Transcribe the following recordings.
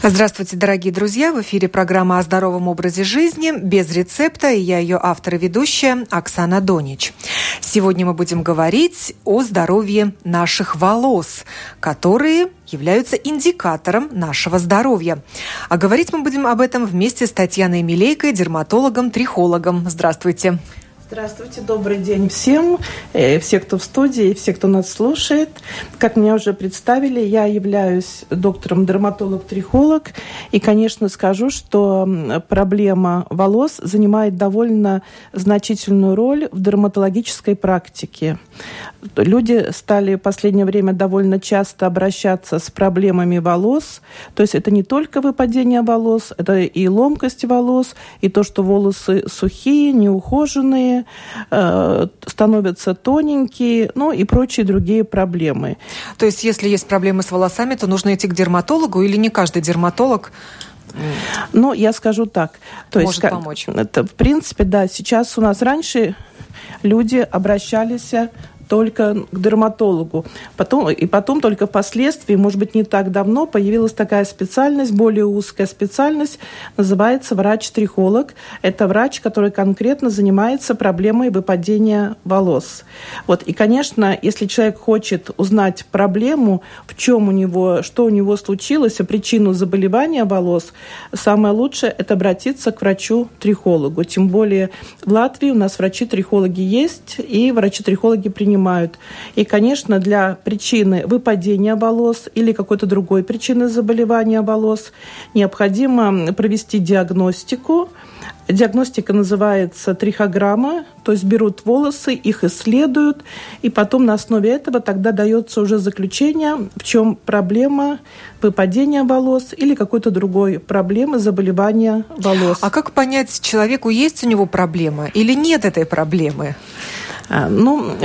Здравствуйте, дорогие друзья! В эфире программа о здоровом образе жизни без рецепта, и я ее автор и ведущая Оксана Донич. Сегодня мы будем говорить о здоровье наших волос, которые являются индикатором нашего здоровья. А говорить мы будем об этом вместе с Татьяной Милейкой, дерматологом-трихологом. Здравствуйте! Здравствуйте, добрый день всем, э, все, кто в студии, все, кто нас слушает. Как меня уже представили, я являюсь доктором-дерматолог-трихолог. И, конечно, скажу, что проблема волос занимает довольно значительную роль в дерматологической практике. Люди стали в последнее время довольно часто обращаться с проблемами волос. То есть это не только выпадение волос, это и ломкость волос, и то, что волосы сухие, неухоженные, э, становятся тоненькие, ну и прочие другие проблемы. То есть, если есть проблемы с волосами, то нужно идти к дерматологу или не каждый дерматолог ну, я скажу так. То Может есть, помочь. Это, в принципе, да, сейчас у нас раньше люди обращались только к дерматологу. Потом, и потом только впоследствии, может быть, не так давно, появилась такая специальность, более узкая специальность, называется врач-трихолог. Это врач, который конкретно занимается проблемой выпадения волос. Вот. И, конечно, если человек хочет узнать проблему, в чем у него, что у него случилось, и причину заболевания волос, самое лучшее – это обратиться к врачу-трихологу. Тем более в Латвии у нас врачи-трихологи есть, и врачи-трихологи принимают принимают. И, конечно, для причины выпадения волос или какой-то другой причины заболевания волос необходимо провести диагностику. Диагностика называется трихограмма, то есть берут волосы, их исследуют, и потом на основе этого тогда дается уже заключение, в чем проблема выпадения волос или какой-то другой проблемы заболевания волос. А как понять, человеку есть у него проблема или нет этой проблемы? А, ну,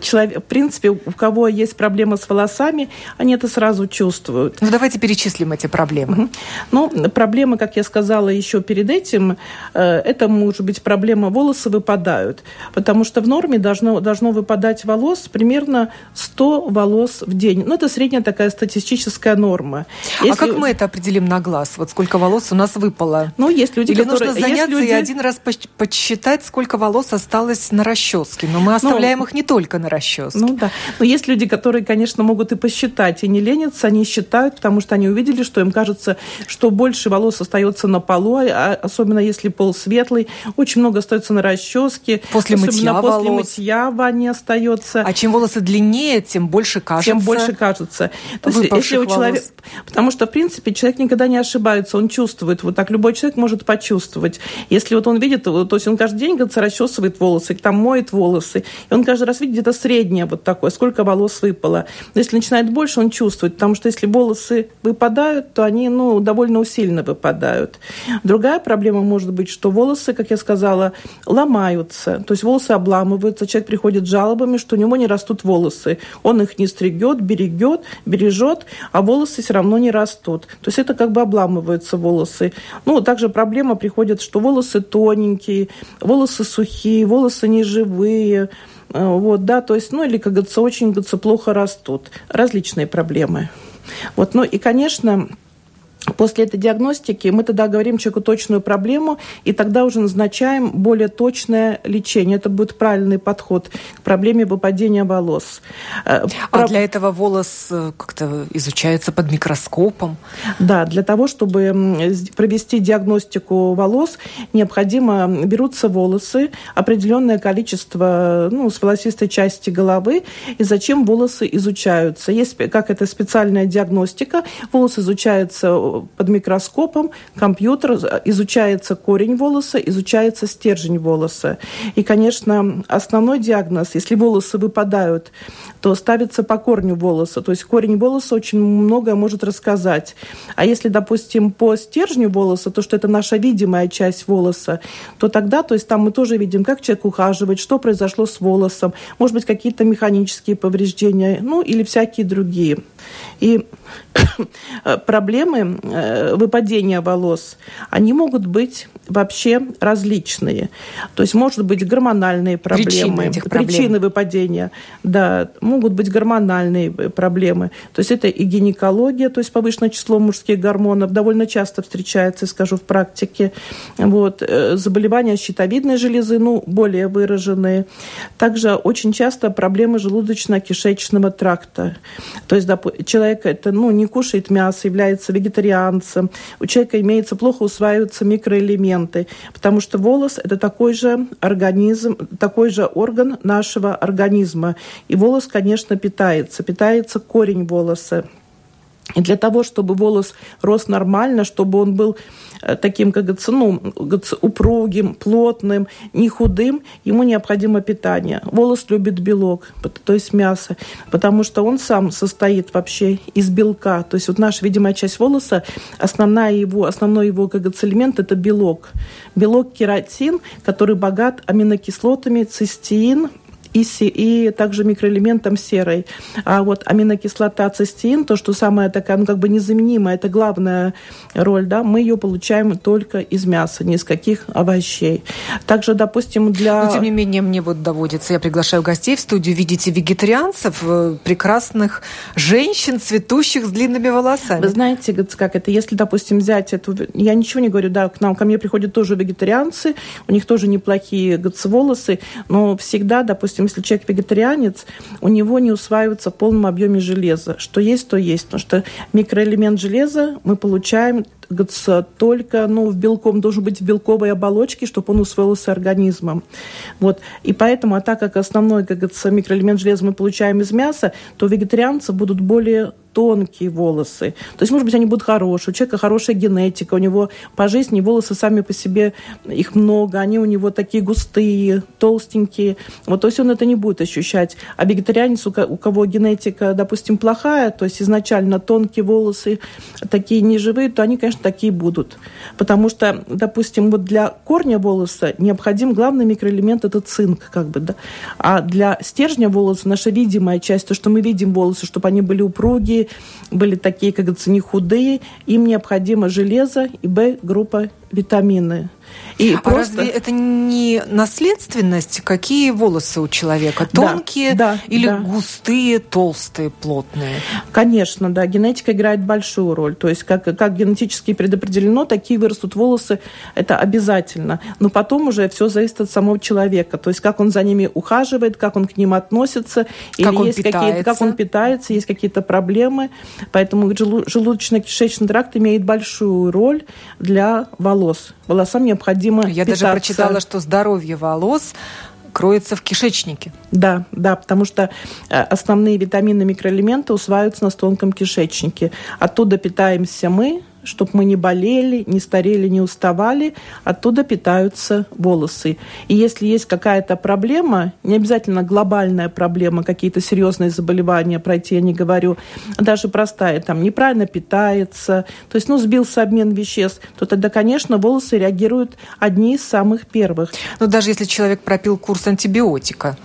человек, в принципе, у кого есть проблемы с волосами, они это сразу чувствуют. Ну, давайте перечислим эти проблемы. Ну, проблемы, как я сказала еще перед этим, э, это может быть проблема волосы выпадают, потому что в норме должно, должно выпадать волос примерно 100 волос в день. Ну, это средняя такая статистическая норма. А Если... А как мы это определим на глаз? Вот сколько волос у нас выпало? Ну, есть люди, Или которые... нужно заняться люди... и один раз посчитать, сколько волос осталось на расческе? Расчески, но мы оставляем ну, их не только на расческе. Ну да. Но есть люди, которые, конечно, могут и посчитать, и не ленятся, они считают, потому что они увидели, что им кажется, что больше волос остается на полу, а особенно если пол светлый, очень много остается на расческе. После мытья после волос. мытья ванне остается. А чем волосы длиннее, тем больше кажется. Тем больше кажется. То есть, если у человека... Потому что, в принципе, человек никогда не ошибается, он чувствует. Вот так любой человек может почувствовать. Если вот он видит, то есть он каждый день, говорится, расчесывает волосы, там моет волосы, волосы. И он каждый раз видит где-то среднее вот такое, сколько волос выпало. Но если начинает больше, он чувствует, потому что если волосы выпадают, то они ну, довольно усиленно выпадают. Другая проблема может быть, что волосы, как я сказала, ломаются. То есть волосы обламываются, человек приходит с жалобами, что у него не растут волосы. Он их не стригет, берегет, бережет, а волосы все равно не растут. То есть это как бы обламываются волосы. Ну, также проблема приходит, что волосы тоненькие, волосы сухие, волосы неживые, больные, э, вот, да, то есть, ну, или, говорится, очень, говорится, плохо растут. Различные проблемы. Вот, ну, и, конечно, После этой диагностики мы тогда говорим человеку точную проблему, и тогда уже назначаем более точное лечение. Это будет правильный подход к проблеме выпадения волос. Э, а для этого волос э, как-то изучается под микроскопом? Да, для того, чтобы провести диагностику волос, необходимо берутся волосы, определенное количество ну, с волосистой части головы, и зачем волосы изучаются. Есть как это специальная диагностика, волос изучается под микроскопом компьютер, изучается корень волоса, изучается стержень волоса. И, конечно, основной диагноз, если волосы выпадают, то ставится по корню волоса. То есть корень волоса очень многое может рассказать. А если, допустим, по стержню волоса, то что это наша видимая часть волоса, то тогда, то есть там мы тоже видим, как человек ухаживает, что произошло с волосом, может быть, какие-то механические повреждения, ну или всякие другие. И проблемы выпадения волос, они могут быть вообще различные. То есть, может быть, гормональные проблемы. Причины этих проблем. Причины выпадения. Да, могут быть гормональные проблемы. То есть, это и гинекология, то есть повышенное число мужских гормонов, довольно часто встречается, скажу, в практике. Вот. Э, заболевания щитовидной железы, ну, более выраженные. Также очень часто проблемы желудочно-кишечного тракта. То есть, человек это, ну, не кушает мясо, является вегетарианцем. У человека имеется плохо усваиваются микроэлементы элементы, потому что волос – это такой же организм, такой же орган нашего организма. И волос, конечно, питается, питается корень волоса. И для того, чтобы волос рос нормально, чтобы он был Э, таким, как говорится, ну, упругим, плотным, не худым, ему необходимо питание. Волос любит белок, то есть мясо, потому что он сам состоит вообще из белка. То есть вот наша видимая часть волоса, основная его, основной его, как говорится, элемент – это белок. Белок кератин, который богат аминокислотами, цистеин, и, и также микроэлементом серой. А вот аминокислота цистеин, то, что самая такая, ну, как бы незаменимая, это главная роль, да, мы ее получаем только из мяса, ни из каких овощей. Также, допустим, для... Но, тем не менее, мне вот доводится, я приглашаю гостей в студию, видите вегетарианцев, э, прекрасных женщин, цветущих с длинными волосами. Вы знаете, как это, если, допустим, взять эту... Я ничего не говорю, да, к нам, ко мне приходят тоже вегетарианцы, у них тоже неплохие волосы, но всегда, допустим, если человек вегетарианец, у него не усваивается в полном объеме железа. Что есть, то есть. Потому что микроэлемент железа мы получаем только ну, в белком, должен быть в белковой оболочке, чтобы он усвоился организмом. Вот. И поэтому, а так как основной, как говорится, микроэлемент железа мы получаем из мяса, то вегетарианцы будут более тонкие волосы. То есть, может быть, они будут хорошие, у человека хорошая генетика, у него по жизни волосы сами по себе, их много, они у него такие густые, толстенькие. Вот, то есть он это не будет ощущать. А вегетарианец, у кого генетика, допустим, плохая, то есть изначально тонкие волосы, такие неживые, то они, конечно, такие будут. Потому что, допустим, вот для корня волоса необходим главный микроэлемент – это цинк, как бы, да. А для стержня волоса, наша видимая часть, то, что мы видим волосы, чтобы они были упругие, были такие, как говорится, не худые, им необходимо железо и Б-группа витамины. И а просто... разве это не наследственность? Какие волосы у человека? Тонкие да, да, или да. густые, толстые, плотные? Конечно, да. Генетика играет большую роль. То есть как, как генетически предопределено, такие вырастут волосы, это обязательно. Но потом уже все зависит от самого человека. То есть как он за ними ухаживает, как он к ним относится. Как или он есть какие-то, как он питается, есть какие-то проблемы. Поэтому желудочно-кишечный тракт имеет большую роль для волос. Волосам необходимо Я питаться. даже прочитала, что здоровье волос кроется в кишечнике. Да, да, потому что э, основные витамины, микроэлементы усваиваются на тонком кишечнике. Оттуда питаемся мы, чтобы мы не болели, не старели, не уставали, оттуда питаются волосы. И если есть какая-то проблема, не обязательно глобальная проблема, какие-то серьезные заболевания пройти, я не говорю, даже простая, там неправильно питается, то есть, ну, сбился обмен веществ, то тогда, конечно, волосы реагируют одни из самых первых. Но даже если человек пропил курс антибиотика,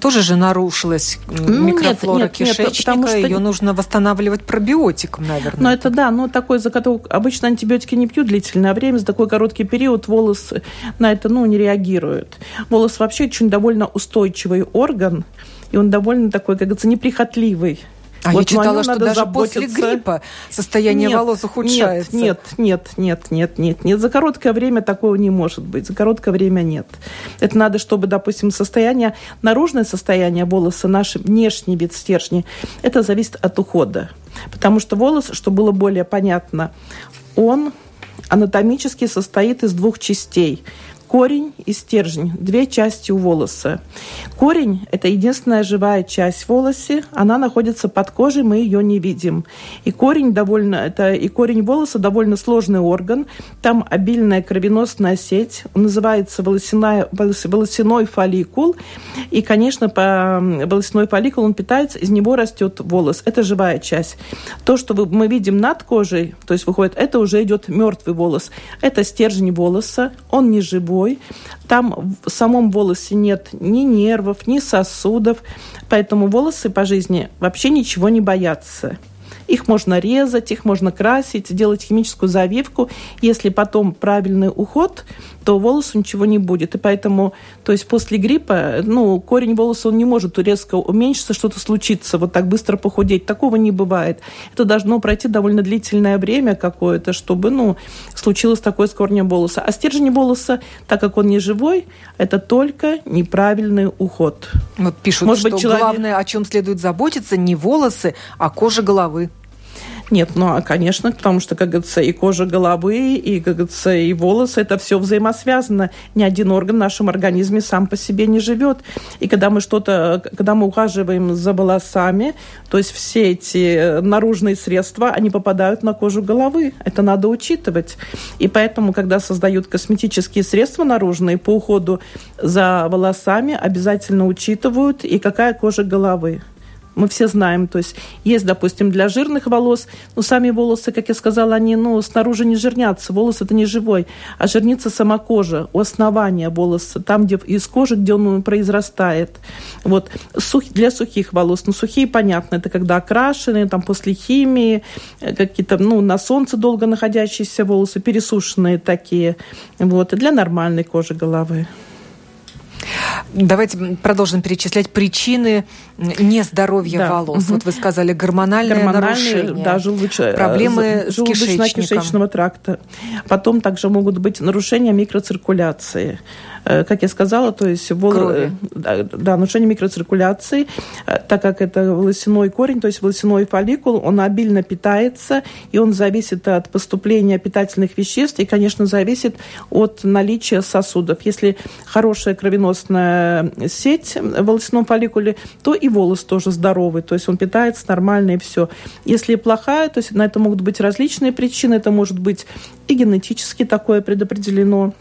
тоже же нарушилась ну, микрофлора нет, нет, кишечника, нет, потому что... ее нужно восстанавливать пробиотиком, наверное. Ну, это да, но такой, за который обычно антибиотики не пьют длительное время, за такой короткий период волос на это, ну, не реагирует. Волос вообще очень довольно устойчивый орган, и он довольно такой, как говорится, неприхотливый. А вот я читала, что даже заботиться. после гриппа состояние нет, волос ухудшается. Нет, нет, нет, нет, нет, нет. За короткое время такого не может быть. За короткое время нет. Это надо, чтобы, допустим, состояние, наружное состояние волоса, наш внешний вид стержня, это зависит от ухода. Потому что волос, чтобы было более понятно, он анатомически состоит из двух частей – корень и стержень, две части у волоса. Корень – это единственная живая часть волоса, она находится под кожей, мы ее не видим. И корень довольно, это и корень волоса довольно сложный орган, там обильная кровеносная сеть, он называется волосяная, волосяной фолликул, и, конечно, по волосяной фолликул он питается, из него растет волос, это живая часть. То, что мы видим над кожей, то есть выходит, это уже идет мертвый волос, это стержень волоса, он не живой, живой. Там в самом волосе нет ни нервов, ни сосудов, поэтому волосы по жизни вообще ничего не боятся. Их можно резать, их можно красить, делать химическую завивку. Если потом правильный уход, то волосу ничего не будет. И поэтому, то есть после гриппа, ну, корень волоса, он не может резко уменьшиться, что-то случится, вот так быстро похудеть. Такого не бывает. Это должно пройти довольно длительное время какое-то, чтобы, ну, случилось такое с корнем волоса. А стержень волоса, так как он не живой, это только неправильный уход. Вот пишут, Может что быть, человек... главное, о чем следует заботиться, не волосы, а кожа головы. Нет, ну, а, конечно, потому что, как говорится, и кожа головы, и, как говорится, и волосы, это все взаимосвязано. Ни один орган в нашем организме сам по себе не живет. И когда мы что-то, когда мы ухаживаем за волосами, то есть все эти наружные средства, они попадают на кожу головы. Это надо учитывать. И поэтому, когда создают косметические средства наружные по уходу за волосами, обязательно учитывают и какая кожа головы мы все знаем. То есть есть, допустим, для жирных волос, но сами волосы, как я сказала, они ну, снаружи не жирнятся. Волос это не живой, а жирнится сама кожа, у основания волоса, там, где из кожи, где он произрастает. Вот. Сух, для сухих волос. Ну, сухие, понятно, это когда окрашенные, там, после химии, э, какие-то, ну, на солнце долго находящиеся волосы, пересушенные такие. Вот. И для нормальной кожи головы. Давайте продолжим перечислять причины нездоровья да. волос. Угу. Вот вы сказали гормональное Гормональные, нарушение, да, желудоч... Э, проблемы с желудочно-кишечного тракта. Потом также могут быть нарушения микроциркуляции. Э, как я сказала, то есть вол... Э, да, да, нарушение микроциркуляции, так как это волосяной корень, то есть волосяной фолликул, он обильно питается, и он зависит от поступления питательных веществ, и, конечно, зависит от наличия сосудов. Если хорошая кровеносная сеть в волосяном фолликуле, то и волос тоже здоровый, то есть он питается нормально и все. Если плохая, то есть на это могут быть различные причины, это может быть и генетически такое предопределено,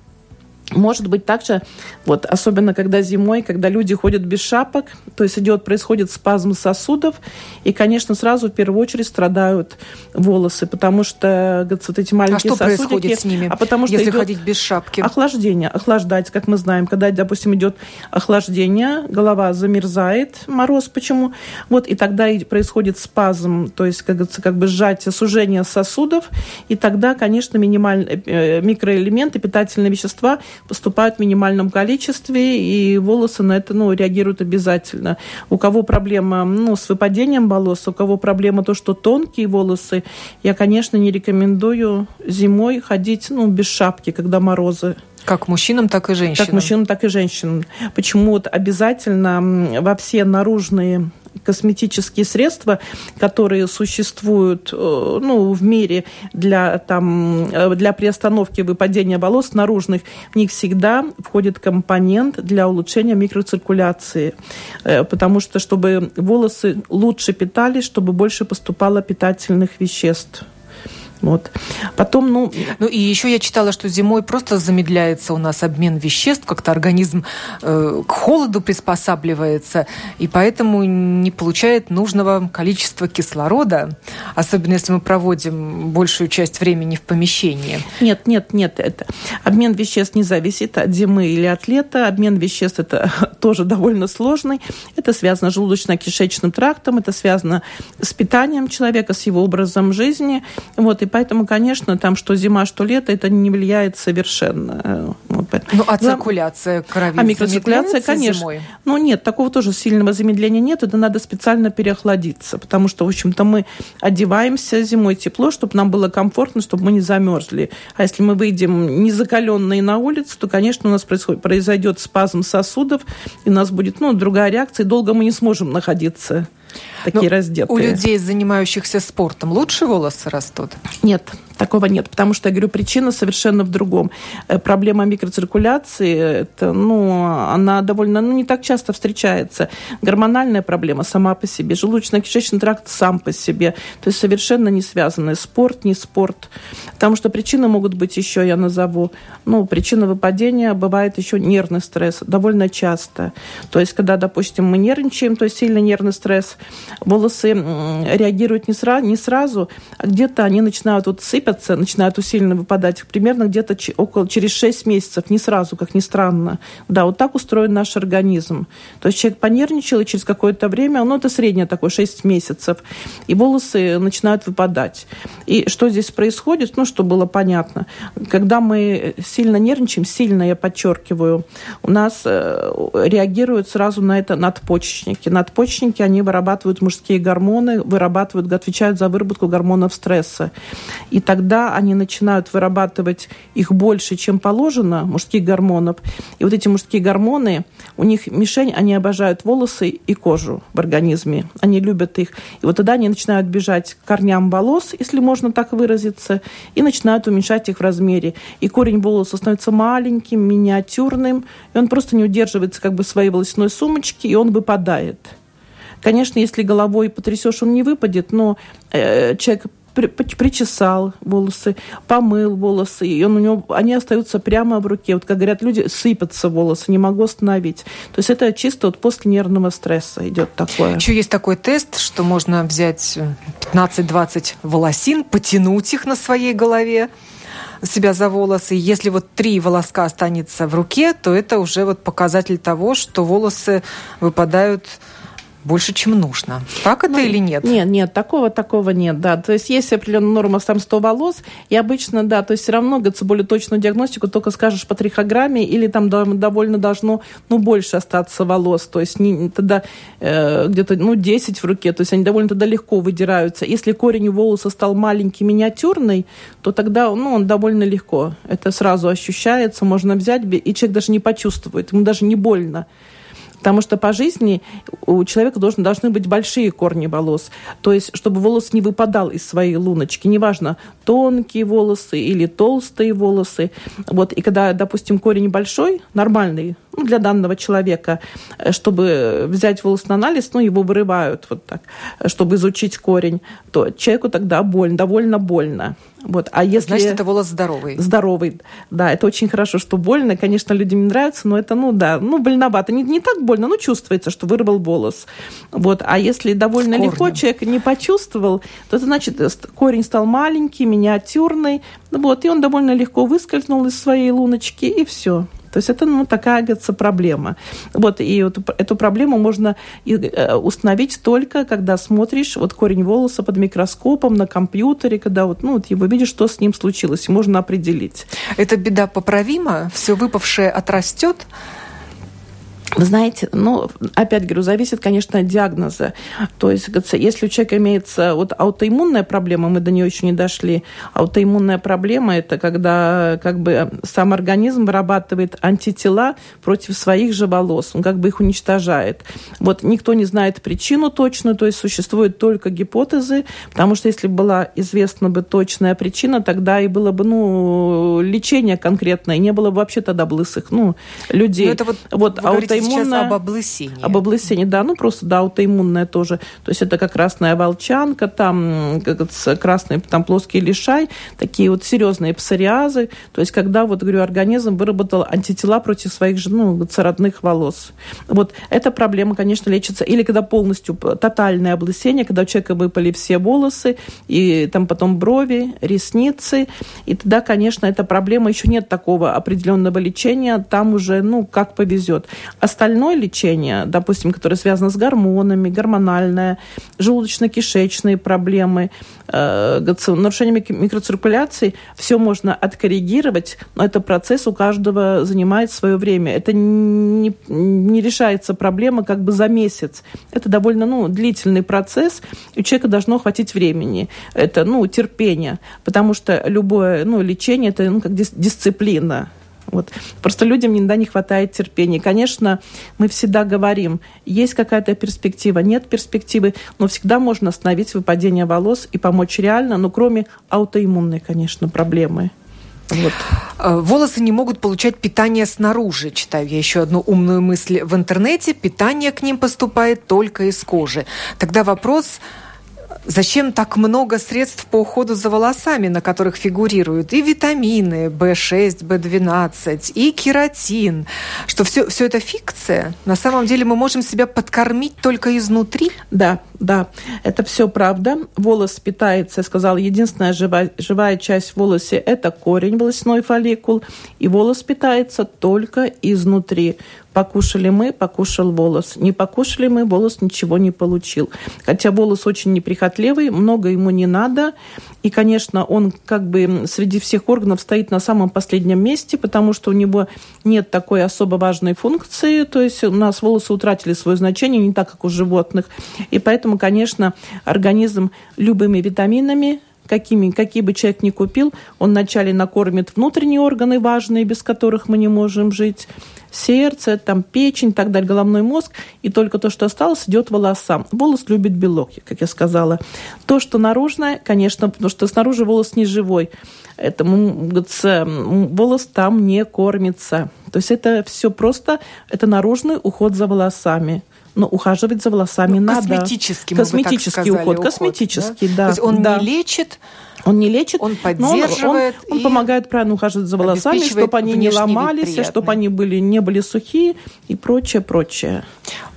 может быть также, вот, особенно когда зимой, когда люди ходят без шапок, то есть идет, происходит спазм сосудов, и, конечно, сразу в первую очередь страдают волосы, потому что вот эти маленькие а что сосудики... происходит с ними, а потому что если ходить без шапки? Охлаждение, охлаждать, как мы знаем, когда, допустим, идет охлаждение, голова замерзает, мороз почему, вот, и тогда и происходит спазм, то есть, как говорится, как бы сжатие, сужение сосудов, и тогда, конечно, минимальные э, микроэлементы, питательные вещества – поступают в минимальном количестве, и волосы на это ну, реагируют обязательно. У кого проблема ну, с выпадением волос, у кого проблема то, что тонкие волосы, я, конечно, не рекомендую зимой ходить ну, без шапки, когда морозы. Как мужчинам, так и женщинам. Как мужчинам, так и женщинам. Почему вот обязательно во все наружные косметические средства, которые существуют э, ну, в мире для, там, э, для приостановки выпадения волос наружных, в них всегда входит компонент для улучшения микроциркуляции. Э, потому что, чтобы волосы лучше питались, чтобы больше поступало питательных веществ. Вот. Потом, ну... Ну и еще я читала, что зимой просто замедляется у нас обмен веществ, как-то организм э, к холоду приспосабливается, и поэтому не получает нужного количества кислорода, особенно если мы проводим большую часть времени в помещении. Нет, нет, нет. Это... Обмен веществ не зависит от зимы или от лета. Обмен веществ это тоже довольно сложный. Это связано с желудочно-кишечным трактом, это связано с питанием человека, с его образом жизни. Вот, и поэтому, конечно, там что зима, что лето, это не влияет совершенно. Вот. Ну, а циркуляция крови А микроциркуляция, конечно. Зимой? Ну, нет, такого тоже сильного замедления нет, это надо специально переохладиться, потому что, в общем-то, мы одеваемся зимой тепло, чтобы нам было комфортно, чтобы мы не замерзли. А если мы выйдем незакаленные на улицу, то, конечно, у нас происходит, произойдет спазм сосудов, и у нас будет ну, другая реакция, и долго мы не сможем находиться такие Но раздетые. У людей, занимающихся спортом, лучше волосы растут? Нет, такого нет, потому что, я говорю, причина совершенно в другом. Э, проблема микроциркуляции, это, ну, она довольно, ну, не так часто встречается. Гормональная проблема сама по себе, желудочно-кишечный тракт сам по себе, то есть совершенно не связанные спорт, не спорт. Потому что причины могут быть еще, я назову, ну, причина выпадения бывает еще нервный стресс, довольно часто. То есть, когда, допустим, мы нервничаем, то есть сильный нервный стресс, волосы реагируют не, сра не сразу, а где-то они начинают вот сыпаться, начинают усиленно выпадать примерно где-то около через 6 месяцев, не сразу, как ни странно. Да, вот так устроен наш организм. То есть человек понервничал, и через какое-то время, ну, это среднее такое, 6 месяцев, и волосы начинают выпадать. И что здесь происходит, ну, что было понятно, когда мы сильно нервничаем, сильно, я подчеркиваю, у нас э, реагируют сразу на это надпочечники. Надпочечники, они вырабатывают мужские гормоны, вырабатывают, отвечают за выработку гормонов стресса. И тогда они начинают вырабатывать их больше, чем положено, мужских гормонов. И вот эти мужские гормоны, у них мишень, они обожают волосы и кожу в организме. Они любят их. И вот тогда они начинают бежать к корням волос, если можно так выразиться, и начинают уменьшать их в размере. И корень волоса становится маленьким, миниатюрным, и он просто не удерживается как бы своей волосяной сумочке, и он выпадает. Конечно, если головой потрясешь, он не выпадет, но э, человек причесал волосы, помыл волосы, и он у него, они остаются прямо в руке. Вот, как говорят люди, сыпятся волосы, не могу остановить. То есть это чисто вот после нервного стресса идет такое. Еще есть такой тест, что можно взять 15-20 волосин, потянуть их на своей голове, себя за волосы. Если вот три волоска останется в руке, то это уже вот показатель того, что волосы выпадают больше, чем нужно. Так это ну, или нет? Нет, нет, такого, такого нет, да. То есть есть определенная норма, там 100 волос, и обычно, да, то есть все равно говорится, более точную диагностику только скажешь по трихограмме, или там довольно должно, ну, больше остаться волос, то есть не, тогда э, где-то, ну, 10 в руке, то есть они довольно тогда легко выдираются. Если корень у волоса стал маленький, миниатюрный, то тогда, ну, он довольно легко. Это сразу ощущается, можно взять, и человек даже не почувствует, ему даже не больно. Потому что по жизни у человека должен, должны быть большие корни волос. То есть, чтобы волос не выпадал из своей луночки. Неважно, тонкие волосы или толстые волосы. Вот. И когда, допустим, корень большой, нормальный, для данного человека, э, чтобы взять волос на анализ, ну, его вырывают вот так, чтобы изучить корень, то человеку тогда больно, довольно больно. Вот. А если... Значит, это волос здоровый. Здоровый, да. Это очень хорошо, что больно. Конечно, людям не нравится, но это, ну, да, ну, больновато. Не, не так больно, но чувствуется, что вырвал волос. Вот. А если довольно легко человек не почувствовал, то это значит, э, корень стал маленький, миниатюрный, вот, и он довольно легко выскользнул из своей луночки, и все. То есть это ну, такая, говорится, проблема. Вот, и вот эту проблему можно э, установить только, когда смотришь вот корень волоса под микроскопом на компьютере, когда вот, ну, вот его видишь, что с ним случилось, можно определить. Эта беда поправима? Все выпавшее отрастет? Вы знаете, ну, опять говорю, зависит, конечно, от диагноза. То есть, если у человека имеется вот аутоиммунная проблема, мы до нее еще не дошли. Аутоиммунная проблема – это когда как бы сам организм вырабатывает антитела против своих же волос. Он как бы их уничтожает. Вот никто не знает причину точную, то есть существуют только гипотезы, потому что если была известна бы точная причина, тогда и было бы, ну, лечение конкретное, не было бы вообще тогда блысых, ну, людей. Но ну, это вот, вот аутоиммунная об облысении. Об облысении, да, ну просто, да, аутоиммунное тоже. То есть это как красная волчанка, там как красный, там плоский лишай, такие вот серьезные псориазы. То есть когда, вот говорю, организм выработал антитела против своих же, ну, родных волос. Вот эта проблема, конечно, лечится. Или когда полностью тотальное облысение, когда у человека выпали все волосы, и там потом брови, ресницы, и тогда, конечно, эта проблема, еще нет такого определенного лечения, там уже, ну, как повезет. А остальное лечение, допустим, которое связано с гормонами, гормональное, желудочно-кишечные проблемы, э, нарушениями микроциркуляции, все можно откоррегировать, но это процесс у каждого занимает свое время. Это не, не решается проблема как бы за месяц. Это довольно ну, длительный процесс, и у человека должно хватить времени. Это ну, терпение, потому что любое ну, лечение – это ну, как дисциплина. Вот. Просто людям иногда не хватает терпения. Конечно, мы всегда говорим, есть какая-то перспектива, нет перспективы, но всегда можно остановить выпадение волос и помочь реально, но кроме аутоиммунной, конечно, проблемы. Вот. Э, волосы не могут получать питание снаружи. Читаю я еще одну умную мысль в интернете. Питание к ним поступает только из кожи. Тогда вопрос, Зачем так много средств по уходу за волосами, на которых фигурируют и витамины В6, В12, и кератин? Что все, все это фикция? На самом деле мы можем себя подкормить только изнутри? Да, да, это все правда. Волос питается, я сказала, единственная живая, живая часть в волосе – это корень, волосной фолликул, и волос питается только изнутри. Покушали мы, покушал волос. Не покушали мы, волос ничего не получил. Хотя волос очень неприхотливый, много ему не надо. И, конечно, он как бы среди всех органов стоит на самом последнем месте, потому что у него нет такой особо важной функции. То есть у нас волосы утратили свое значение, не так, как у животных. И поэтому, конечно, организм любыми витаминами, какими, какие бы человек ни купил, он вначале накормит внутренние органы важные, без которых мы не можем жить, сердце, там печень, так далее, головной мозг, и только то, что осталось, идет волосам. Волос любит белок, как я сказала. То, что наружное, конечно, потому что снаружи волос не живой. Это, волос там не кормится. То есть это все просто, это наружный уход за волосами но ухаживать за волосами ну, надо. Косметический, косметический сказали, уход, уход, косметический, да. да. То есть он да. не лечит, он не лечит, он поддерживает, он, он, он помогает правильно ухаживать за волосами, чтобы они не ломались, чтобы они были, не были сухие и прочее, прочее.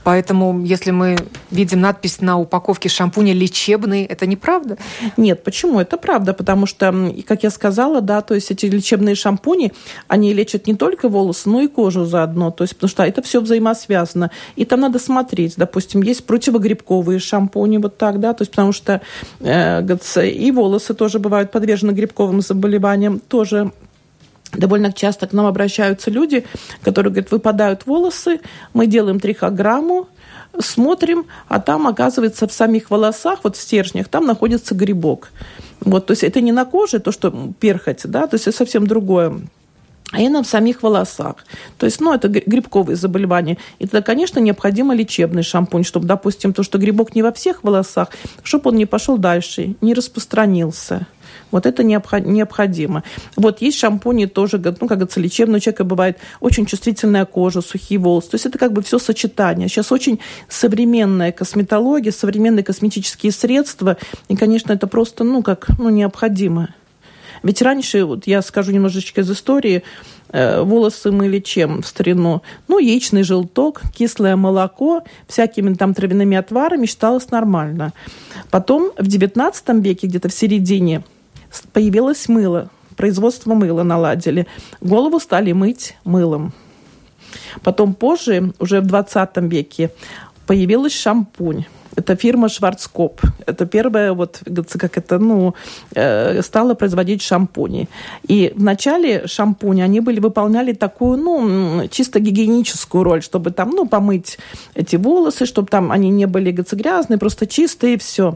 Поэтому, если мы видим надпись на упаковке шампуня «лечебный», это неправда? Нет, почему? Это правда, потому что, как я сказала, да, то есть эти лечебные шампуни, они лечат не только волосы, но и кожу заодно, то есть потому что это все взаимосвязано. И там надо смотреть, допустим, есть противогрибковые шампуни, вот так, да, то есть потому что э, и волосы тоже бывают подвержены грибковым заболеваниям, тоже Довольно часто к нам обращаются люди, которые говорят, выпадают волосы, мы делаем трихограмму, смотрим, а там, оказывается, в самих волосах, вот в стержнях, там находится грибок. Вот, то есть это не на коже, то, что перхоть, да, то есть это совсем другое а именно в самих волосах. То есть, ну, это грибковые заболевания. И тогда, конечно, необходимо лечебный шампунь, чтобы, допустим, то, что грибок не во всех волосах, чтобы он не пошел дальше, не распространился. Вот это необходимо. Вот есть шампуни тоже, ну, как говорится, лечебные. У человека бывает очень чувствительная кожа, сухие волосы. То есть это как бы все сочетание. Сейчас очень современная косметология, современные косметические средства. И, конечно, это просто, ну, как, ну, необходимо. Ведь раньше, вот я скажу немножечко из истории, э, волосы мыли чем в старину? Ну, яичный желток, кислое молоко, всякими там травяными отварами считалось нормально. Потом в XIX веке, где-то в середине, появилось мыло, производство мыла наладили. Голову стали мыть мылом. Потом позже, уже в 20 веке, появилась шампунь. Это фирма Шварцкоп. Это первая, вот, как это, ну, э, стала производить шампуни. И в начале шампуни они были, выполняли такую, ну, чисто гигиеническую роль, чтобы там, ну, помыть эти волосы, чтобы там они не были грязные, просто чистые и все.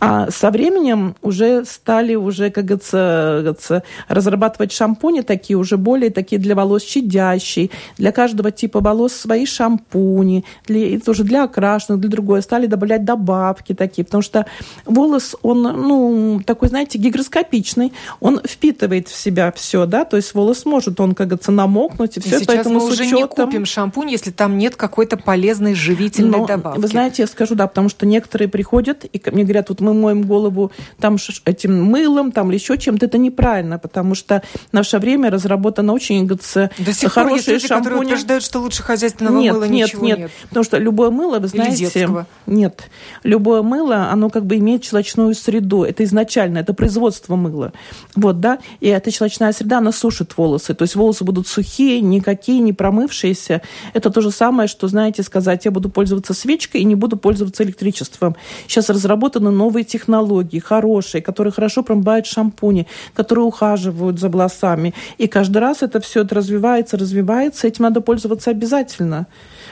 А со временем уже стали уже, как говорится, говорится, разрабатывать шампуни такие уже более такие для волос щадящие. Для каждого типа волос свои шампуни. Для, тоже для окрашенных, для другой. Стали добавлять добавки такие. Потому что волос, он, ну, такой, знаете, гигроскопичный. Он впитывает в себя все, да. То есть волос может, он, как говорится, намокнуть. И, все, сейчас поэтому мы уже учетом... не купим шампунь, если там нет какой-то полезной живительной Но, добавки. Вы знаете, я скажу, да, потому что некоторые приходят и мне говорят, вот мы моем голову там этим мылом, там или еще чем-то, это неправильно, потому что в наше время разработано очень говорится, До сих хорошие пор есть люди, шампуни. которые утверждают, что лучше хозяйственного нет, мыла нет, ничего нет, нет. Потому что любое мыло, вы знаете... Нет. Любое мыло, оно как бы имеет щелочную среду. Это изначально, это производство мыла. Вот, да? И эта щелочная среда, она сушит волосы. То есть волосы будут сухие, никакие, не промывшиеся. Это то же самое, что, знаете, сказать, я буду пользоваться свечкой и не буду пользоваться электричеством. Сейчас разработаны новые технологии, хорошие, которые хорошо промывают шампуни, которые ухаживают за волосами. И каждый раз это все это развивается, развивается. Этим надо пользоваться обязательно.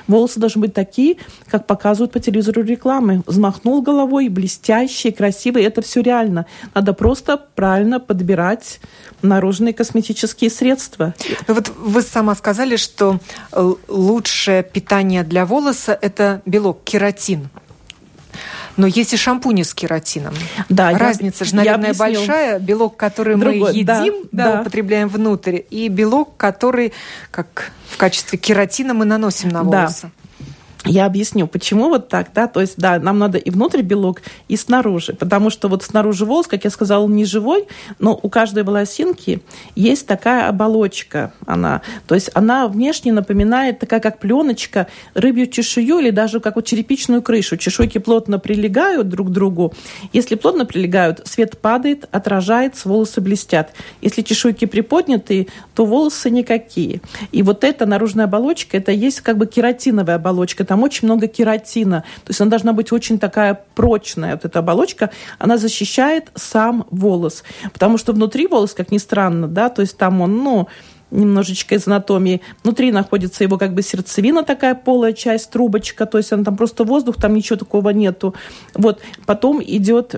Волосы должны быть такие, как показывают по телевизору рекламы. Взмахнул головой, блестящие, красивые. Это все реально. Надо просто правильно подбирать наружные косметические средства. Вот вы сама сказали, что лучшее питание для волоса – это белок, кератин. Но есть и шампуни с кератином. Да, Разница я, же, наверное, большая. Белок, который Другой, мы едим, да, да, да. употребляем внутрь, и белок, который как в качестве кератина мы наносим на волосы. Да. Я объясню, почему вот так, да, то есть, да, нам надо и внутрь белок, и снаружи, потому что вот снаружи волос, как я сказала, не живой, но у каждой волосинки есть такая оболочка, она, то есть она внешне напоминает такая, как пленочка, рыбью чешую или даже как вот черепичную крышу. Чешуйки плотно прилегают друг к другу. Если плотно прилегают, свет падает, отражается, волосы блестят. Если чешуйки приподнятые, то волосы никакие. И вот эта наружная оболочка, это есть как бы кератиновая оболочка, там очень много кератина. То есть она должна быть очень такая прочная, вот эта оболочка, она защищает сам волос. Потому что внутри волос, как ни странно, да, то есть там он, ну, немножечко из анатомии. Внутри находится его как бы сердцевина, такая полая часть, трубочка, то есть она там просто воздух, там ничего такого нету. Вот. Потом идет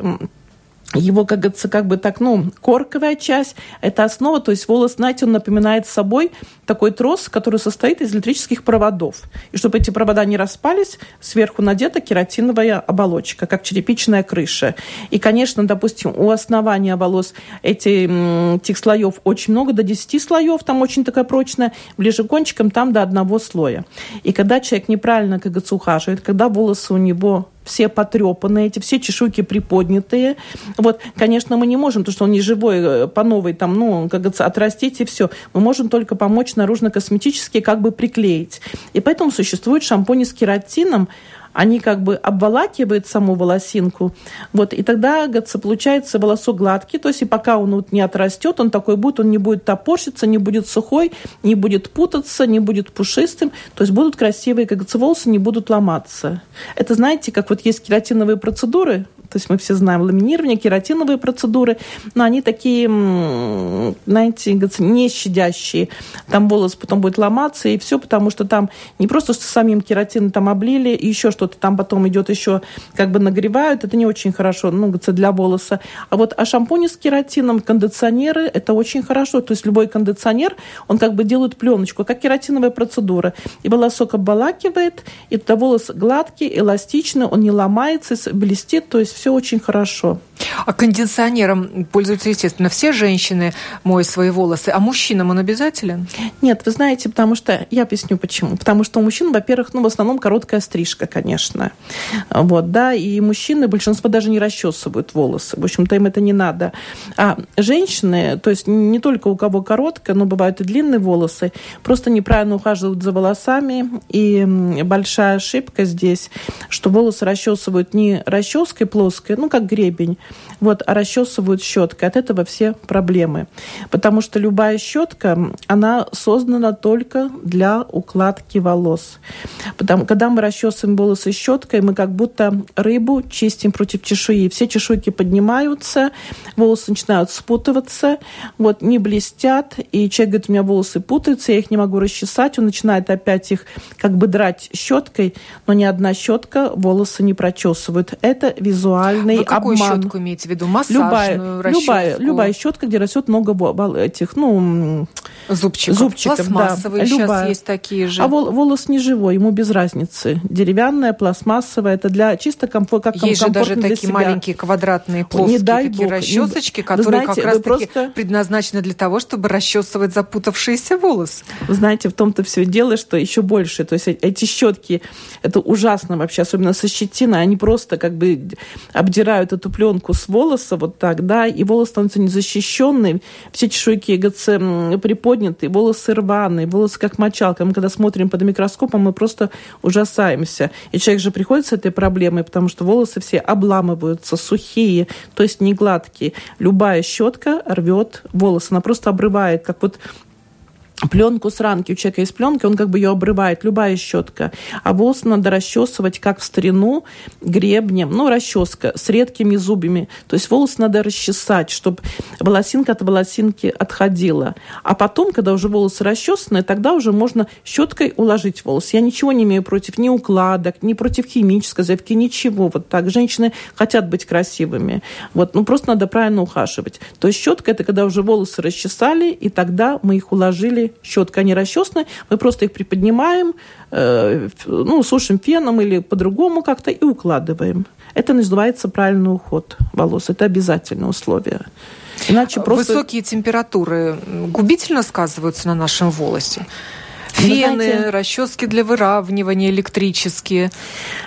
его, как говорится, как бы так, ну, корковая часть, это основа, то есть волос, знаете, он напоминает собой такой трос, который состоит из электрических проводов. И чтобы эти провода не распались, сверху надета кератиновая оболочка, как черепичная крыша. И, конечно, допустим, у основания волос эти, этих слоев очень много, до 10 слоев, там очень такая прочная, ближе к кончикам там до одного слоя. И когда человек неправильно, как говорится, ухаживает, когда волосы у него все потрепанные, эти все чешуйки приподнятые. Вот, конечно, мы не можем, потому что он не живой, э, по новой, там, ну, как говорится, отрастить и все. Мы можем только помочь наружно-косметически как бы приклеить. И поэтому существуют шампуни с кератином, они как бы обволакивают саму волосинку. Вот, и тогда, говорится, получается волосок гладкий, то есть и пока он вот не отрастет, он такой будет, он не будет топорщиться, не будет сухой, не будет путаться, не будет пушистым, то есть будут красивые, как говорится, волосы не будут ломаться. Это, знаете, как вот есть кератиновые процедуры, то есть мы все знаем ламинирование, кератиновые процедуры, но они такие, знаете, не щадящие. Там волос потом будет ломаться, и все, потому что там не просто что самим кератином там облили, и еще что-то там потом идет еще как бы нагревают, это не очень хорошо, ну, для волоса. А вот а шампуни с кератином, кондиционеры, это очень хорошо. То есть любой кондиционер, он как бы делает пленочку, как кератиновая процедура. И волосок обволакивает, и тогда волос гладкий, эластичный, он не ломается, блестит, то есть все очень хорошо. А кондиционером пользуются, естественно, все женщины моют свои волосы, а мужчинам он обязателен? Нет, вы знаете, потому что, я объясню почему. Потому что у мужчин, во-первых, ну, в основном короткая стрижка, конечно. Вот, да, и мужчины, большинство даже не расчесывают волосы. В общем-то, им это не надо. А женщины, то есть не только у кого короткая, но бывают и длинные волосы, просто неправильно ухаживают за волосами. И большая ошибка здесь, что волосы расчесывают не расческой плоской, ну, как гребень, вот, а расчесывают щеткой. От этого все проблемы. Потому что любая щетка, она создана только для укладки волос. Потому, когда мы расчесываем волосы щеткой, мы как будто рыбу чистим против чешуи. Все чешуйки поднимаются, волосы начинают спутываться, вот, не блестят, и человек говорит, у меня волосы путаются, я их не могу расчесать, он начинает опять их как бы драть щеткой, но ни одна щетка волосы не прочесывает. Это визуальный Вы какую обман. щетку имеете в виду? Массажную любая, любая, любая щетка, где растет много этих, ну, зубчиков. зубчиков Пластмассовые да. сейчас любая. есть такие же. А вол, волос не живой, ему без разницы. Деревянная, пластмассовая, это для чисто комфорт, как Есть же даже такие себя. маленькие квадратные плоские не дай такие бог, расчесочки, не... которые знаете, как раз таки просто... предназначены для того, чтобы расчесывать запутавшиеся волосы. Вы знаете, в том-то все дело, что еще больше. То есть эти щетки, это ужасно вообще, особенно со щетиной, они просто как бы обдирают эту пленку с волоса вот так, да, и волос становится незащищенный, все чешуйки ГЦ приподняты, волосы рваные, волосы как мочалка. Мы когда смотрим под микроскопом, мы просто ужасаемся. И человек же приходит с этой проблемой, потому что волосы все обламываются, сухие, то есть не гладкие. Любая щетка рвет волосы, она просто обрывает, как вот пленку с ранки. У человека есть пленка, он как бы ее обрывает, любая щетка. А волосы надо расчесывать, как в старину, гребнем, ну, расческа с редкими зубами. То есть волосы надо расчесать, чтобы волосинка от волосинки отходила. А потом, когда уже волосы расчесаны, тогда уже можно щеткой уложить волосы. Я ничего не имею против ни укладок, ни против химической завивки, ничего. Вот так. Женщины хотят быть красивыми. Вот. Ну, просто надо правильно ухаживать. То есть щетка – это когда уже волосы расчесали, и тогда мы их уложили щетка не расчесаны, мы просто их приподнимаем, э, ну, сушим феном или по-другому как-то и укладываем. Это называется правильный уход волос. Это обязательное условие. Иначе просто... Высокие температуры губительно сказываются на нашем волосе? Фены, знаете, расчески для выравнивания электрические.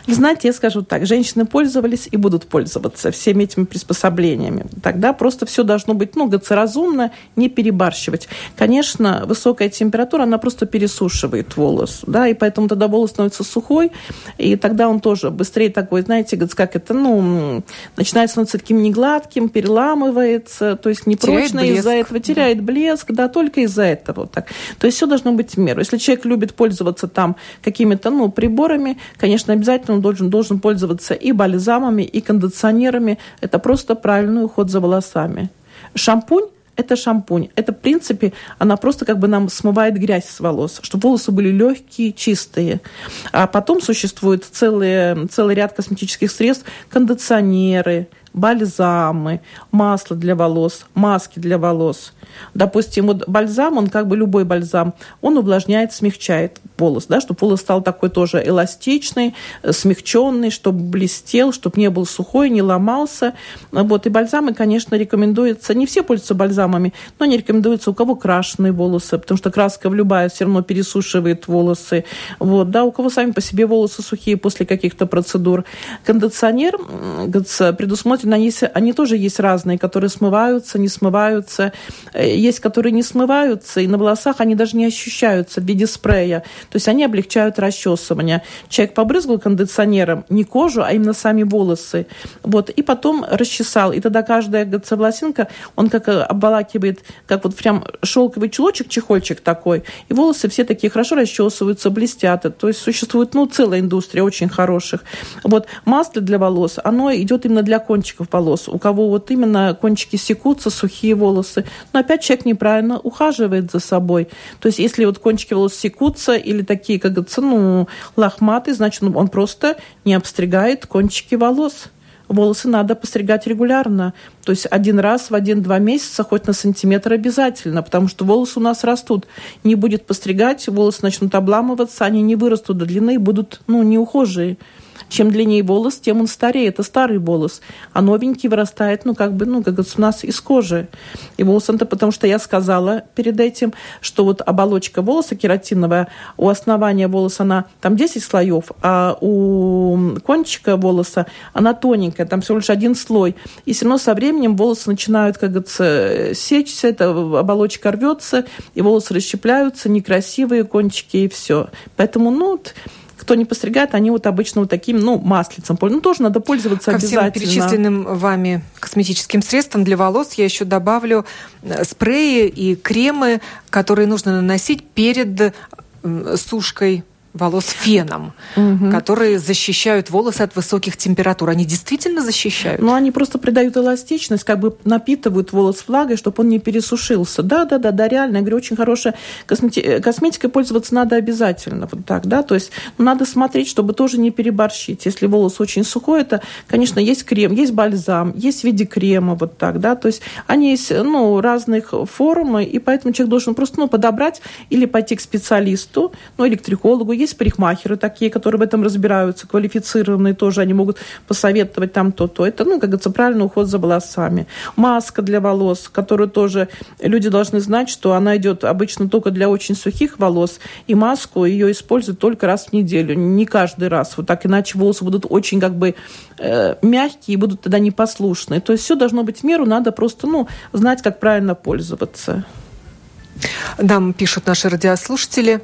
Вы знаете, я скажу так, женщины пользовались и будут пользоваться всеми этими приспособлениями. Тогда просто все должно быть, ну, разумно, не перебарщивать. Конечно, высокая температура, она просто пересушивает волос, да, и поэтому тогда волос становится сухой, и тогда он тоже быстрее такой, знаете, как это, ну, начинает становиться таким негладким, переламывается, то есть непрочно из-за этого теряет блеск, да, только из-за этого вот так. То есть все должно быть в меру. Если человек любит пользоваться там какими-то, ну, приборами, конечно, обязательно он должен, должен пользоваться и бальзамами, и кондиционерами. Это просто правильный уход за волосами. Шампунь это шампунь. Это, в принципе, она просто как бы нам смывает грязь с волос, чтобы волосы были легкие, чистые. А потом существует целый, целый ряд косметических средств, кондиционеры, бальзамы, масло для волос, маски для волос. Допустим, вот бальзам, он как бы любой бальзам, он увлажняет, смягчает волос, да, чтобы волос стал такой тоже эластичный, э, смягченный, чтобы блестел, чтобы не был сухой, не ломался. Вот, и бальзамы, конечно, рекомендуется, не все пользуются бальзамами, но не рекомендуется у кого крашеные волосы, потому что краска в любая все равно пересушивает волосы. Вот, да, у кого сами по себе волосы сухие после каких-то процедур. Кондиционер предусмотрен, они, они тоже есть разные, которые смываются, не смываются. Э, есть, которые не смываются, и на волосах они даже не ощущаются в виде спрея. То есть они облегчают расчесывание. Человек побрызгал кондиционером не кожу, а именно сами волосы. Вот, и потом расчесал. И тогда каждая волосинка, он как э, обволакивает, как вот прям шелковый чулочек, чехольчик такой. И волосы все такие хорошо расчесываются, блестят. То есть существует, ну, целая индустрия очень хороших. Вот масло для волос, оно идет именно для кончиков волос. У кого вот именно кончики секутся, сухие волосы. Но опять человек неправильно ухаживает за собой. То есть если вот кончики волос секутся или такие, как говорится, ну, лохматые, значит, он просто не обстригает кончики волос. Волосы надо постригать регулярно. То есть один раз в один-два месяца, хоть на сантиметр обязательно, потому что волосы у нас растут. Не будет постригать, волосы начнут обламываться, они не вырастут до длины и будут ну, неухожие. Чем длиннее волос, тем он старее. Это старый волос. А новенький вырастает, ну, как бы, ну, как у нас из кожи. И волос это потому что я сказала перед этим, что вот оболочка волоса кератиновая, у основания волоса она там 10 слоев, а у кончика волоса она тоненькая, там всего лишь один слой. И все равно со временем волосы начинают, как говорится, сечься, эта оболочка рвется, и волосы расщепляются, некрасивые кончики, и все. Поэтому, ну, кто не постригает, они вот обычно вот таким, ну, маслицем Ну, тоже надо пользоваться Ко обязательно. всем перечисленным вами косметическим средствам для волос я еще добавлю э, спреи и кремы, которые нужно наносить перед сушкой волос феном, угу. которые защищают волосы от высоких температур. Они действительно защищают? Ну, они просто придают эластичность, как бы напитывают волос влагой, чтобы он не пересушился. Да, да, да, да, реально. Я говорю, очень хорошая космети... Э, косметикой пользоваться надо обязательно. Вот так, да. То есть ну, надо смотреть, чтобы тоже не переборщить. Если волос очень сухой, это, конечно, есть крем, есть бальзам, есть в виде крема, вот так, да. То есть они есть, ну, разных форм, и поэтому человек должен просто, ну, подобрать или пойти к специалисту, ну, электрикологу, есть парикмахеры такие, которые в этом разбираются, квалифицированные тоже, они могут посоветовать там то-то. Это, ну, как говорится, правильный уход за волосами. Маска для волос, которую тоже люди должны знать, что она идет обычно только для очень сухих волос, и маску ее используют только раз в неделю, не каждый раз. Вот так, иначе волосы будут очень как бы э, мягкие и будут тогда непослушные. То есть все должно быть в меру, надо просто, ну, знать, как правильно пользоваться. Нам пишут наши радиослушатели.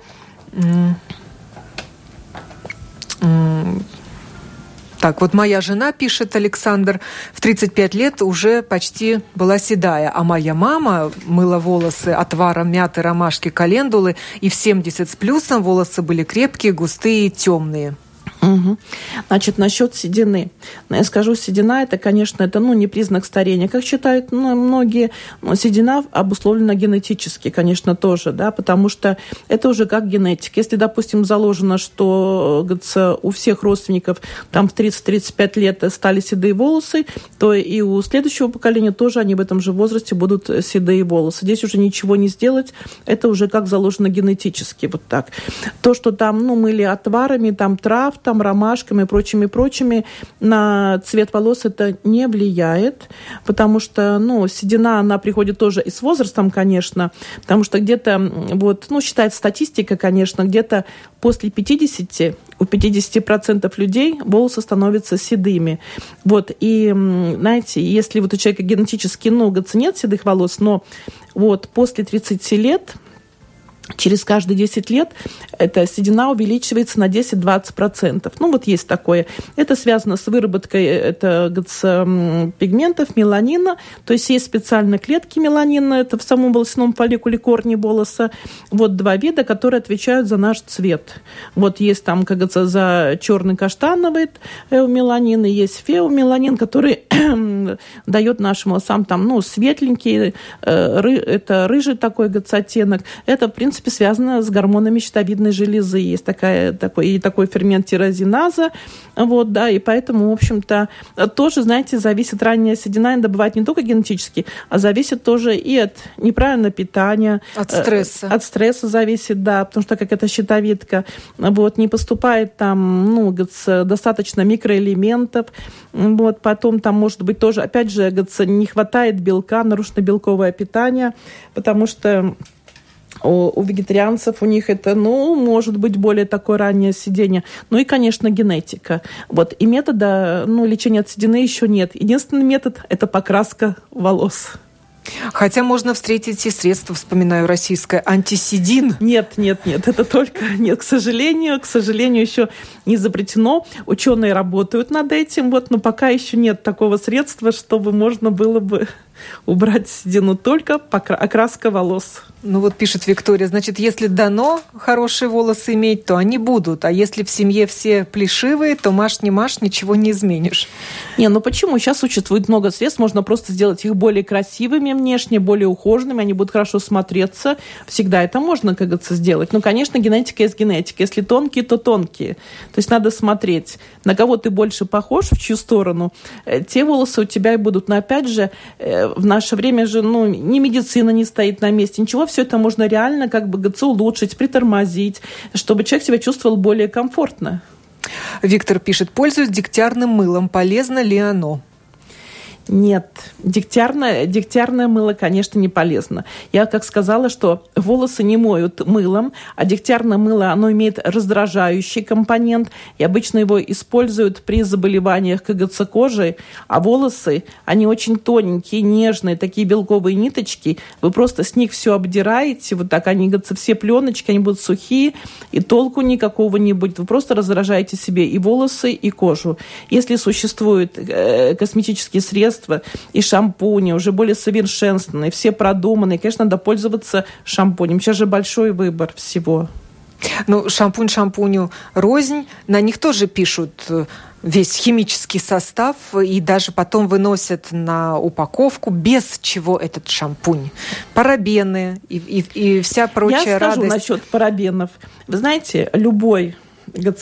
Так, вот моя жена, пишет Александр, в 35 лет уже почти была седая, а моя мама мыла волосы отваром мяты, ромашки, календулы, и в 70 с плюсом волосы были крепкие, густые и темные. Угу. Значит, насчет седины. Ну, я скажу, седина это, конечно, это ну, не признак старения. Как считают ну, многие, ну, седина обусловлена генетически, конечно, тоже, да, потому что это уже как генетика. Если, допустим, заложено, что у всех родственников там в 30-35 лет стали седые волосы, то и у следующего поколения тоже они в этом же возрасте будут седые волосы. Здесь уже ничего не сделать, это уже как заложено генетически, вот так. То, что там, ну, мыли отварами, там трав, там там, ромашками и прочими, прочими, на цвет волос это не влияет, потому что, ну, седина, она приходит тоже и с возрастом, конечно, потому что где-то, вот, ну, считается статистика, конечно, где-то после 50 у 50% людей волосы становятся седыми. Вот, и, знаете, если вот у человека генетически, ну, нет седых волос, но вот после 30 лет через каждые 10 лет эта седина увеличивается на 10-20%. Ну, вот есть такое. Это связано с выработкой это, с пигментов, меланина. То есть есть специальные клетки меланина, это в самом волосяном фолликуле корни волоса. Вот два вида, которые отвечают за наш цвет. Вот есть там, как говорится, за черный каштановый меланин, и есть феомеланин, который дает нашим волосам там, ну, светленький, э, это рыжий такой, говорится, оттенок. Это, в принципе, принципе, связано с гормонами щитовидной железы. Есть такая, такой, и такой фермент тирозиназа. Вот, да, и поэтому, в общем-то, тоже, знаете, зависит ранняя седина, добывать не только генетически, а зависит тоже и от неправильного питания. От стресса. От стресса зависит, да, потому что как это щитовидка, вот, не поступает там, ну, достаточно микроэлементов, вот, потом там может быть тоже, опять же, не хватает белка, нарушено белковое питание, потому что у, у вегетарианцев у них это, ну, может быть, более такое раннее сидение. Ну и, конечно, генетика. Вот. И метода, ну, лечения от седины еще нет. Единственный метод – это покраска волос. Хотя можно встретить и средства, вспоминаю, российское, антиседин. Нет, нет, нет, это только, нет, к сожалению, к сожалению, еще не запретено. Ученые работают над этим, вот, но пока еще нет такого средства, чтобы можно было бы убрать седину только окраска волос. Ну вот пишет Виктория, значит, если дано хорошие волосы иметь, то они будут. А если в семье все плешивые, то маш не маш, ничего не изменишь. Не, ну почему? Сейчас существует много средств, можно просто сделать их более красивыми внешне, более ухоженными, они будут хорошо смотреться. Всегда это можно, как говорится, сделать. Ну, конечно, генетика есть генетика. Если тонкие, то тонкие. То есть надо смотреть, на кого ты больше похож, в чью сторону. Э, те волосы у тебя и будут. Но опять же, э, в наше время же, ну, ни медицина не стоит на месте, ничего все это можно реально как бы ГЦ улучшить, притормозить, чтобы человек себя чувствовал более комфортно. Виктор пишет, пользуюсь дегтярным мылом. Полезно ли оно? Нет, дегтярное, дегтярное мыло, конечно, не полезно. Я как сказала, что волосы не моют мылом, а дегтярное мыло, оно имеет раздражающий компонент, и обычно его используют при заболеваниях КГЦ кожи, а волосы, они очень тоненькие, нежные, такие белковые ниточки, вы просто с них все обдираете, вот так они, говорится, все пленочки, они будут сухие, и толку никакого не будет. Вы просто раздражаете себе и волосы, и кожу. Если существуют э, косметические средства, средства и шампуни уже более совершенственные, все продуманные. Конечно, надо пользоваться шампунем. Сейчас же большой выбор всего. Ну, шампунь шампуню рознь. На них тоже пишут э, весь химический состав и даже потом выносят на упаковку, без чего этот шампунь. Парабены и, и, и вся прочая Я скажу радость. насчет парабенов. Вы знаете, любой,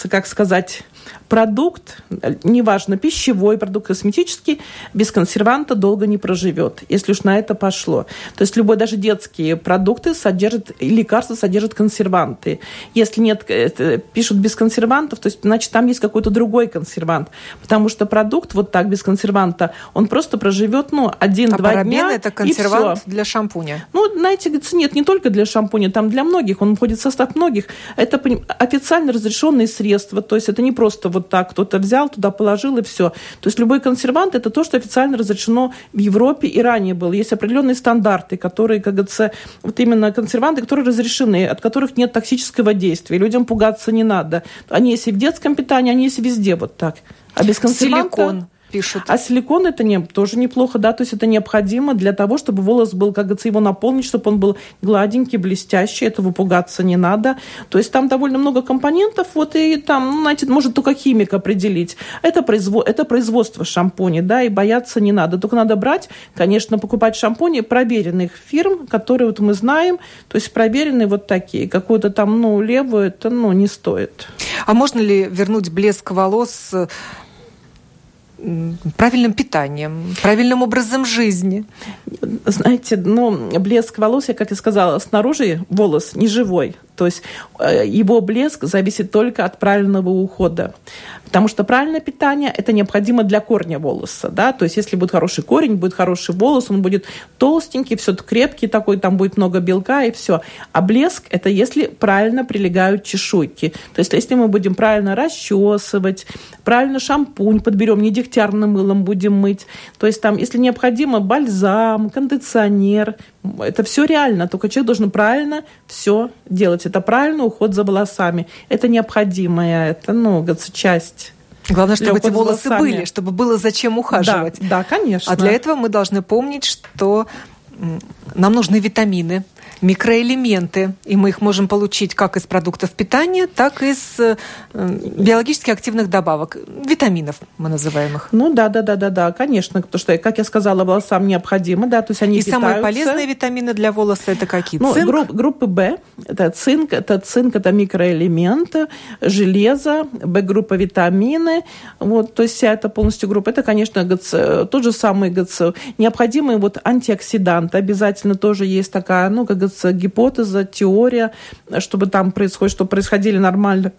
как сказать, продукт, неважно, пищевой продукт, косметический, без консерванта долго не проживет, если уж на это пошло. То есть любой, даже детские продукты содержат, лекарства содержат консерванты. Если нет, это, пишут без консервантов, то есть, значит, там есть какой-то другой консервант. Потому что продукт вот так, без консерванта, он просто проживет, ну, один-два а дня, это консервант для шампуня? Ну, знаете, нет, не только для шампуня, там для многих, он входит в состав многих. Это официально разрешенные средства, то есть это не просто вот вот так кто-то взял, туда положил и все. То есть любой консервант это то, что официально разрешено в Европе и ранее было. Есть определенные стандарты, которые, как говорится, вот именно консерванты, которые разрешены, от которых нет токсического действия. Людям пугаться не надо. Они есть и в детском питании, они есть везде вот так. А без консерванта... Силикон пишут. А силикон это не, тоже неплохо, да, то есть это необходимо для того, чтобы волос был, как говорится, его наполнить, чтобы он был гладенький, блестящий, этого пугаться не надо. То есть там довольно много компонентов, вот и там, ну, знаете, может только химик определить. Это, производ, это производство шампуней, да, и бояться не надо. Только надо брать, конечно, покупать шампуни проверенных фирм, которые вот мы знаем, то есть проверенные вот такие. Какую-то там, ну, левую, это, ну, не стоит. А можно ли вернуть блеск волос правильным питанием, правильным образом жизни. Знаете, ну, блеск волос, я, как я сказала, снаружи волос не живой, То есть э, его блеск зависит только от правильного ухода. Потому что правильное питание – это необходимо для корня волоса. Да? То есть если будет хороший корень, будет хороший волос, он будет толстенький, все крепкий такой, там будет много белка и все. А блеск – это если правильно прилегают чешуйки. То есть если мы будем правильно расчесывать, правильно шампунь подберем, не дегтярным мылом будем мыть. То есть там, если необходимо, бальзам, кондиционер, это все реально, только человек должен правильно все делать. Это правильный уход за волосами. Это необходимая, это, ну, часть Главное, чтобы эти волосы были, чтобы было зачем ухаживать. Да, да, конечно. А для этого мы должны помнить, что нам нужны витамины, микроэлементы, и мы их можем получить как из продуктов питания, так и из э, биологически активных добавок, витаминов мы называем их. Ну да, да, да, да, да, конечно, потому что, как я сказала, волосам необходимо, да, то есть они И питаются. самые полезные витамины для волоса это какие? Ну, цинк? Групп, группы В, это цинк, это цинк, это микроэлементы, железо, Б-группа витамины, вот, то есть вся эта полностью группа, это, конечно, ГЦ, тот же самый ГЦ. Необходимые вот антиоксиданты, обязательно тоже есть такая, ну, как ставится гипотеза, теория, чтобы там происходит, что происходили нормально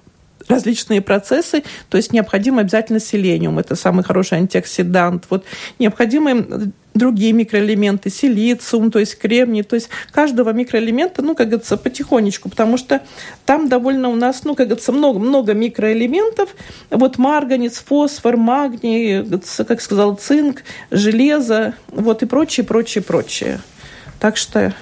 различные процессы, то есть необходимо обязательно selenium, это самый хороший антиоксидант. Вот необходимы другие микроэлементы, силициум, то есть кремний, то есть каждого микроэлемента, ну, как говорится, потихонечку, потому что там довольно у нас, ну, как говорится, много-много микроэлементов, вот марганец, фосфор, магний, как сказал, цинк, железо, вот и прочее, прочее, прочее. Так что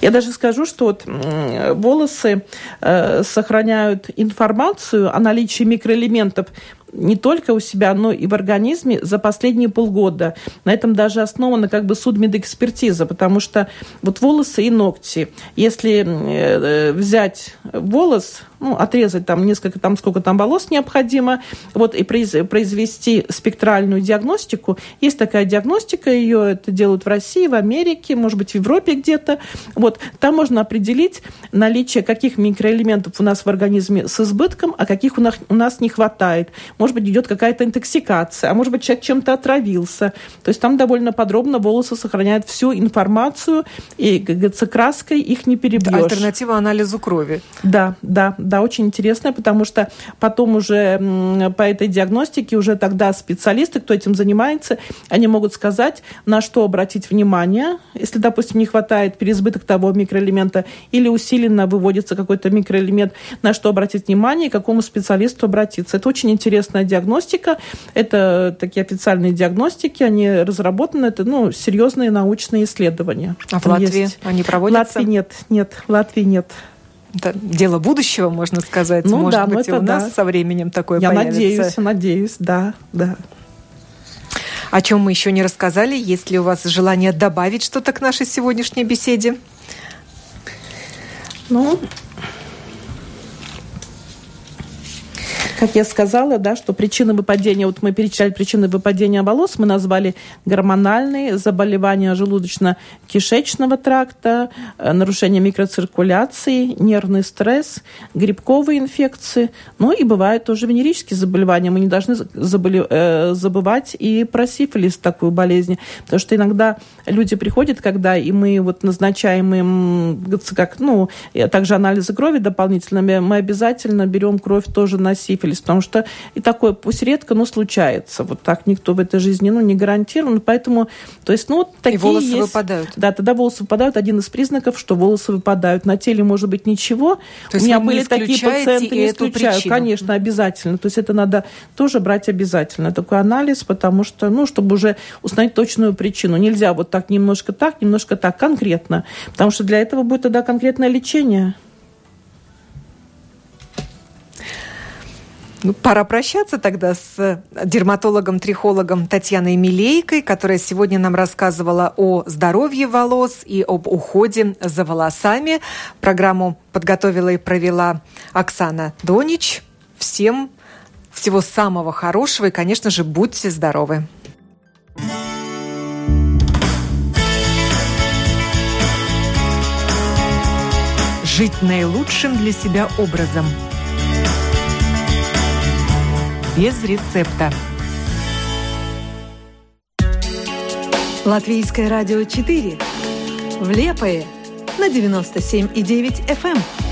я даже скажу, что вот волосы э, сохраняют информацию о наличии микроэлементов не только у себя, но и в организме за последние полгода. На этом даже основана как бы судмедэкспертиза, потому что вот волосы и ногти, если э, взять волос, ну, отрезать там несколько, там сколько там волос необходимо, вот, и произвести спектральную диагностику. Есть такая диагностика, ее это делают в России, в Америке, может быть, в Европе где-то. Вот, там можно определить наличие каких микроэлементов у нас в организме с избытком, а каких у нас, у нас не хватает. Может быть, идет какая-то интоксикация, а может быть, человек чем-то отравился. То есть там довольно подробно волосы сохраняют всю информацию, и, как говорится, краской их не перебьешь. Альтернатива анализу крови. Да, да, да, очень интересная, потому что потом уже по этой диагностике уже тогда специалисты, кто этим занимается, они могут сказать, на что обратить внимание, если, допустим, не хватает переизбыток того микроэлемента или усиленно выводится какой-то микроэлемент, на что обратить внимание и к какому специалисту обратиться. Это очень интересная диагностика, это такие официальные диагностики, они разработаны, это ну, серьезные научные исследования. А в Латвии есть. они проводятся? В Латвии нет, нет, в Латвии нет это дело будущего, можно сказать. Ну, Может да, быть, и у да. нас со временем такое Я появится. надеюсь, надеюсь, да, да. О чем мы еще не рассказали? Есть ли у вас желание добавить что-то к нашей сегодняшней беседе? Ну, Как я сказала, да, что причины выпадения, вот мы перечисляли причины выпадения волос, мы назвали гормональные, заболевания желудочно-кишечного тракта, э, нарушение микроциркуляции, нервный стресс, грибковые инфекции, ну и бывают тоже венерические заболевания. Мы не должны э, забывать и про сифилис, такую болезнь, потому что иногда люди приходят, когда и мы вот назначаем им, как, ну, также анализы крови дополнительными, мы обязательно берем кровь тоже на сифилис, сифилис, потому что и такое пусть редко, но случается. Вот так никто в этой жизни ну, не гарантирован, поэтому, то есть, ну, такие И волосы есть. выпадают. Да, тогда волосы выпадают. Один из признаков, что волосы выпадают. На теле может быть ничего. То У меня были такие пациенты, не исключаю. Причину. Конечно, обязательно. То есть это надо тоже брать обязательно. Такой анализ, потому что, ну, чтобы уже узнать точную причину. Нельзя вот так немножко так, немножко так, конкретно. Потому что для этого будет тогда конкретное лечение. Ну, пора прощаться тогда с дерматологом-трихологом Татьяной Милейкой, которая сегодня нам рассказывала о здоровье волос и об уходе за волосами. Программу подготовила и провела Оксана Донич. Всем всего самого хорошего и, конечно же, будьте здоровы. Жить наилучшим для себя образом – без рецепта. Латвийское радио 4. В Лепое на 97,9 FM.